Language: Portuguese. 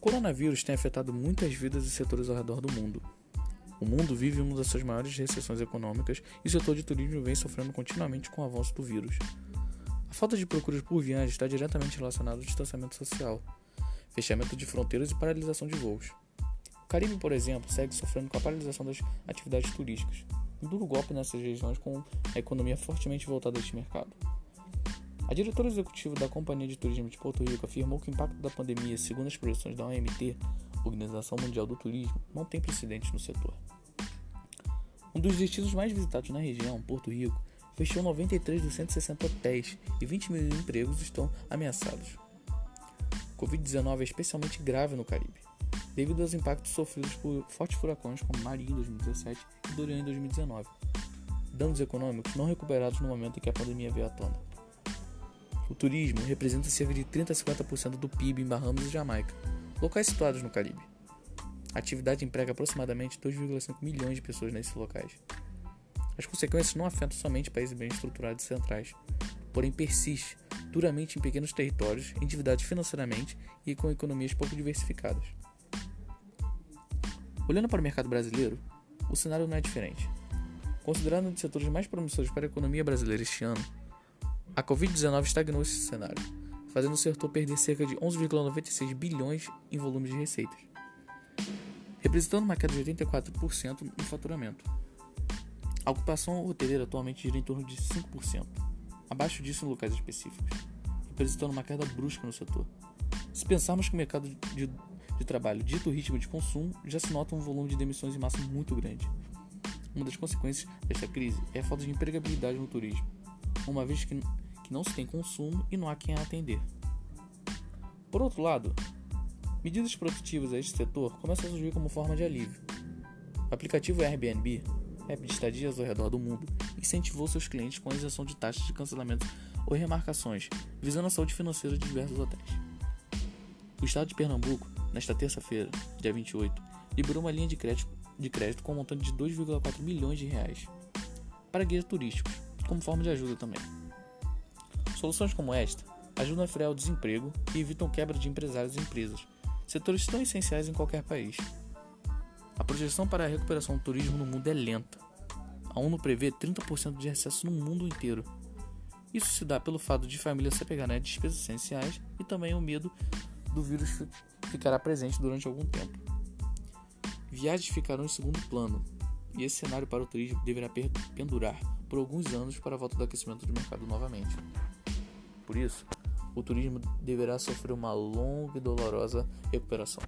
coronavírus tem afetado muitas vidas e setores ao redor do mundo. O mundo vive uma das suas maiores recessões econômicas e o setor de turismo vem sofrendo continuamente com o avanço do vírus. A falta de procuras por viagens está diretamente relacionada ao distanciamento social, fechamento de fronteiras e paralisação de voos. O Caribe, por exemplo, segue sofrendo com a paralisação das atividades turísticas, um duro golpe nessas regiões com a economia fortemente voltada a este mercado. A diretora executiva da Companhia de Turismo de Porto Rico afirmou que o impacto da pandemia, segundo as projeções da OMT, Organização Mundial do Turismo, não tem precedentes no setor. Um dos destinos mais visitados na região, Porto Rico, fechou 93 dos 160 hotéis e 20 mil empregos estão ameaçados. Covid-19 é especialmente grave no Caribe, devido aos impactos sofridos por fortes furacões como Maria em 2017 e Dorian em 2019, danos econômicos não recuperados no momento em que a pandemia veio à tona. O turismo representa cerca de 30 a 50% do PIB em Bahamas e Jamaica, locais situados no Caribe. A atividade emprega aproximadamente 2,5 milhões de pessoas nesses locais. As consequências não afetam somente países bem estruturados e centrais, porém persiste duramente em pequenos territórios, endividados financeiramente e com economias pouco diversificadas. Olhando para o mercado brasileiro, o cenário não é diferente. Considerando um dos setores mais promissores para a economia brasileira este ano, a Covid-19 estagnou esse cenário, fazendo o setor perder cerca de 11,96 bilhões em volume de receitas, representando uma queda de 84% no faturamento. A ocupação hoteleira atualmente gira em torno de 5%, abaixo disso em locais específicos, representando uma queda brusca no setor. Se pensarmos que o mercado de, de trabalho dito ritmo de consumo, já se nota um volume de demissões em massa muito grande. Uma das consequências desta crise é a falta de empregabilidade no turismo, uma vez que que não se tem consumo e não há quem a atender. Por outro lado, medidas protetivas a este setor começam a surgir como forma de alívio. O aplicativo Airbnb, app de estadias ao redor do mundo, incentivou seus clientes com a isenção de taxas de cancelamento ou remarcações, visando a saúde financeira de diversos hotéis. O estado de Pernambuco, nesta terça-feira, dia 28, liberou uma linha de crédito, de crédito com um montante de 2,4 milhões de reais para guias turísticos, como forma de ajuda também. Soluções como esta ajudam a frear o desemprego e evitam quebra de empresários e empresas, setores tão essenciais em qualquer país. A projeção para a recuperação do turismo no mundo é lenta. A ONU prevê 30% de recesso no mundo inteiro. Isso se dá pelo fato de famílias se apegarem a despesas essenciais e também o medo do vírus ficará presente durante algum tempo. Viagens ficarão em segundo plano, e esse cenário para o turismo deverá pendurar por alguns anos para a volta do aquecimento do mercado novamente. Por isso, o turismo deverá sofrer uma longa e dolorosa recuperação.